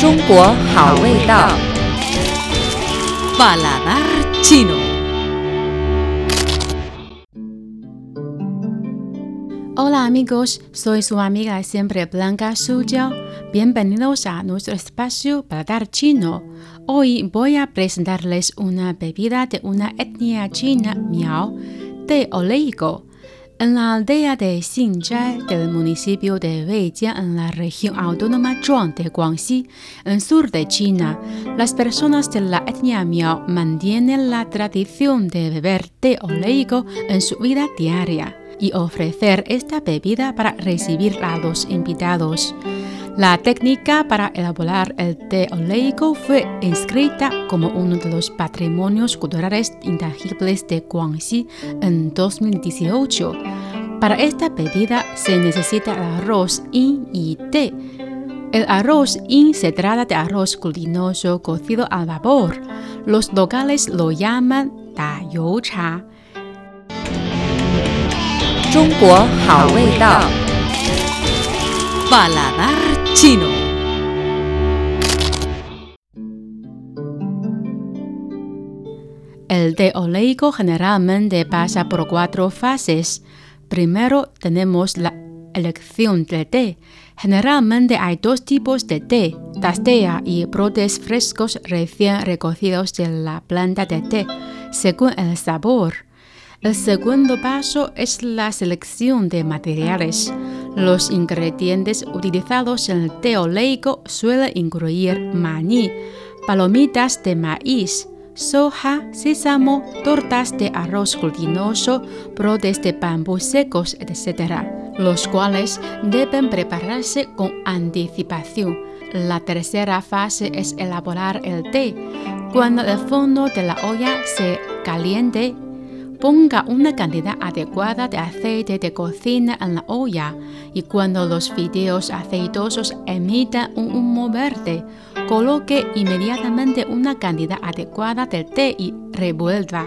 中国好味道。 Paladar chino. Hola amigos, soy su amiga siempre Blanca Suyao. Bienvenidos a nuestro espacio Paladar Chino. Hoy voy a presentarles una bebida de una etnia china miao, té oleico. En la aldea de Xinzhai del municipio de Weijiang en la región autónoma Zhuang de Guangxi, en sur de China, las personas de la etnia Miao mantienen la tradición de beber té oleico en su vida diaria y ofrecer esta bebida para recibir a los invitados. La técnica para elaborar el té oleico fue inscrita como uno de los patrimonios culturales intangibles de Guangxi en 2018. Para esta bebida se necesita el arroz yin y té. El arroz yin se trata de arroz glutinoso cocido al vapor. Los locales lo llaman da you cha. 中国好味道。 Paladar El té oleico generalmente pasa por cuatro fases. Primero tenemos la elección del té. Generalmente hay dos tipos de té, tastea y brotes frescos recién recogidos de la planta de té, según el sabor. El segundo paso es la selección de materiales. Los ingredientes utilizados en el té oleico suelen incluir maní, palomitas de maíz, soja, sésamo, tortas de arroz glutinoso, brotes de bambú secos, etc., los cuales deben prepararse con anticipación. La tercera fase es elaborar el té. Cuando el fondo de la olla se caliente, Ponga una cantidad adecuada de aceite de cocina en la olla y cuando los fideos aceitosos emitan un humo verde, coloque inmediatamente una cantidad adecuada del té y revuelva.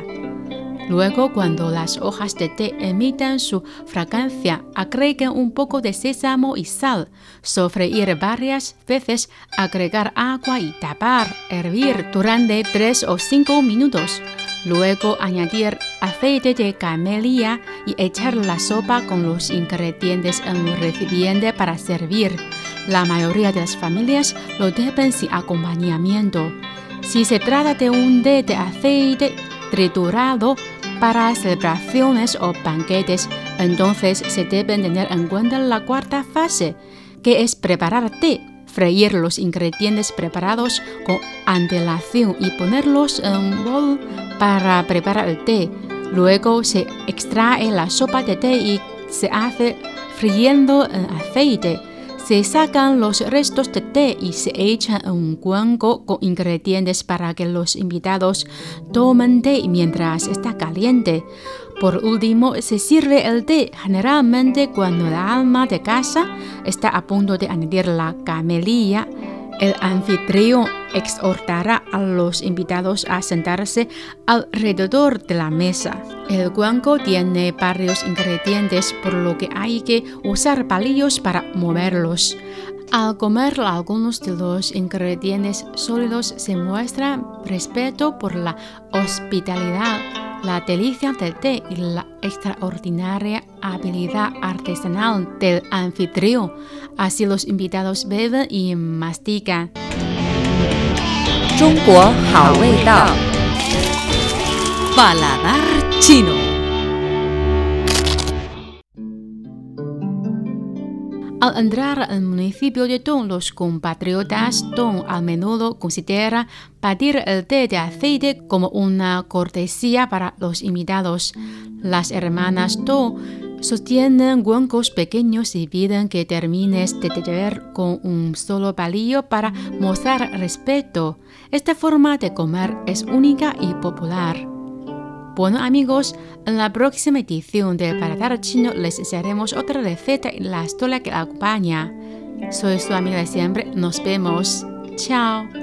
Luego, cuando las hojas de té emitan su fragancia, agreguen un poco de sésamo y sal, sofreír varias veces, agregar agua y tapar, hervir durante 3 o 5 minutos. Luego añadir aceite de camelía y echar la sopa con los ingredientes en un recipiente para servir. La mayoría de las familias lo deben sin acompañamiento. Si se trata de un té de aceite triturado para celebraciones o banquetes, entonces se deben tener en cuenta la cuarta fase, que es preparar té freír los ingredientes preparados con antelación y ponerlos en un bol para preparar el té. Luego se extrae la sopa de té y se hace friendo en aceite. Se sacan los restos de té y se echan en un cuenco con ingredientes para que los invitados tomen té mientras está caliente. Por último, se sirve el té generalmente cuando la alma de casa está a punto de añadir la camelía. El anfitrión exhortará a los invitados a sentarse alrededor de la mesa. El cuenco tiene varios ingredientes, por lo que hay que usar palillos para moverlos. Al comer algunos de los ingredientes sólidos se muestra respeto por la hospitalidad, la delicia del té y la extraordinaria habilidad artesanal del anfitrión. Así los invitados beben y mastican. Paladar chino. Al entrar al municipio de Dong, los compatriotas Dong a menudo consideran partir el té de aceite como una cortesía para los invitados. Las hermanas Dong sostienen cuencos pequeños y piden que termines de beber con un solo palillo para mostrar respeto. Esta forma de comer es única y popular. Bueno amigos, en la próxima edición del Paladar Chino les enseñaremos otra receta y la historia que la acompaña. Soy su amiga de siempre, nos vemos. Chao.